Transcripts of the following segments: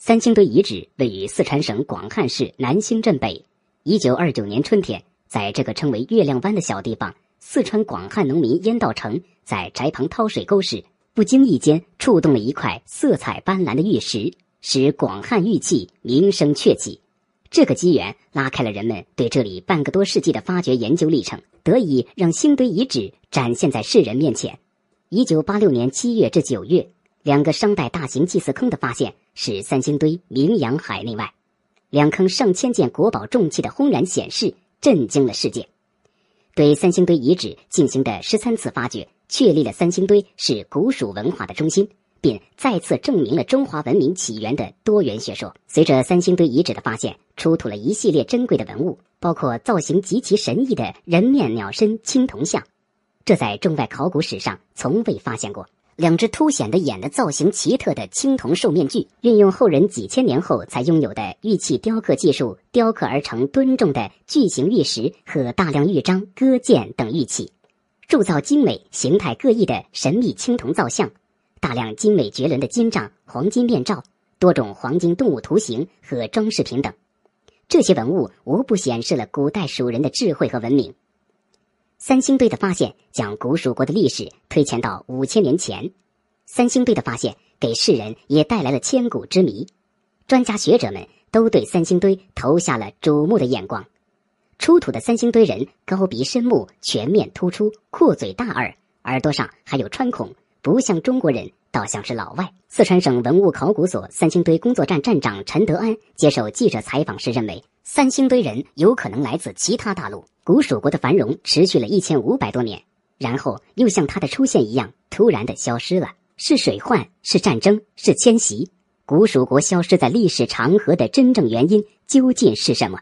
三星堆遗址位于四川省广汉市南兴镇北。一九二九年春天，在这个称为月亮湾的小地方，四川广汉农民燕道成在宅旁掏水沟时，不经意间触动了一块色彩斑斓的玉石，使广汉玉器名声鹊起。这个机缘拉开了人们对这里半个多世纪的发掘研究历程，得以让星堆遗址展现在世人面前。一九八六年七月至九月，两个商代大型祭祀坑的发现，使三星堆名扬海内外。两坑上千件国宝重器的轰然显示，震惊了世界。对三星堆遗址进行的十三次发掘，确立了三星堆是古蜀文化的中心。并再次证明了中华文明起源的多元学说。随着三星堆遗址的发现，出土了一系列珍贵的文物，包括造型极其神异的人面鸟身青铜像，这在中外考古史上从未发现过。两只凸显的眼的造型奇特的青铜兽面具，运用后人几千年后才拥有的玉器雕刻技术，雕刻而成吨重的巨型玉石和大量玉章、戈剑等玉器，铸造精美、形态各异的神秘青铜造像。大量精美绝伦的金杖、黄金面罩、多种黄金动物图形和装饰品等，这些文物无不显示了古代蜀人的智慧和文明。三星堆的发现将古蜀国的历史推前到五千年前。三星堆的发现给世人也带来了千古之谜，专家学者们都对三星堆投下了瞩目的眼光。出土的三星堆人高鼻深目，全面突出，阔嘴大耳，耳朵上还有穿孔。不像中国人，倒像是老外。四川省文物考古所三星堆工作站站长陈德安接受记者采访时认为，三星堆人有可能来自其他大陆。古蜀国的繁荣持续了一千五百多年，然后又像它的出现一样突然的消失了。是水患？是战争？是迁徙？古蜀国消失在历史长河的真正原因究竟是什么？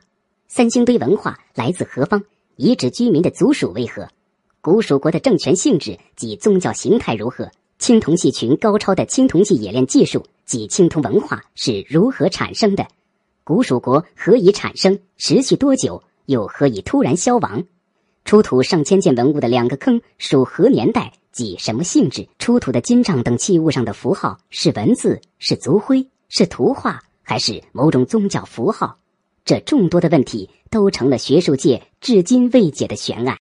三星堆文化来自何方？遗址居民的族属为何？古蜀国的政权性质及宗教形态如何？青铜器群高超的青铜器冶炼技术及青铜文化是如何产生的？古蜀国何以产生？持续多久？又何以突然消亡？出土上千件文物的两个坑属何年代？及什么性质？出土的金杖等器物上的符号是文字？是族徽？是图画？还是某种宗教符号？这众多的问题都成了学术界至今未解的悬案。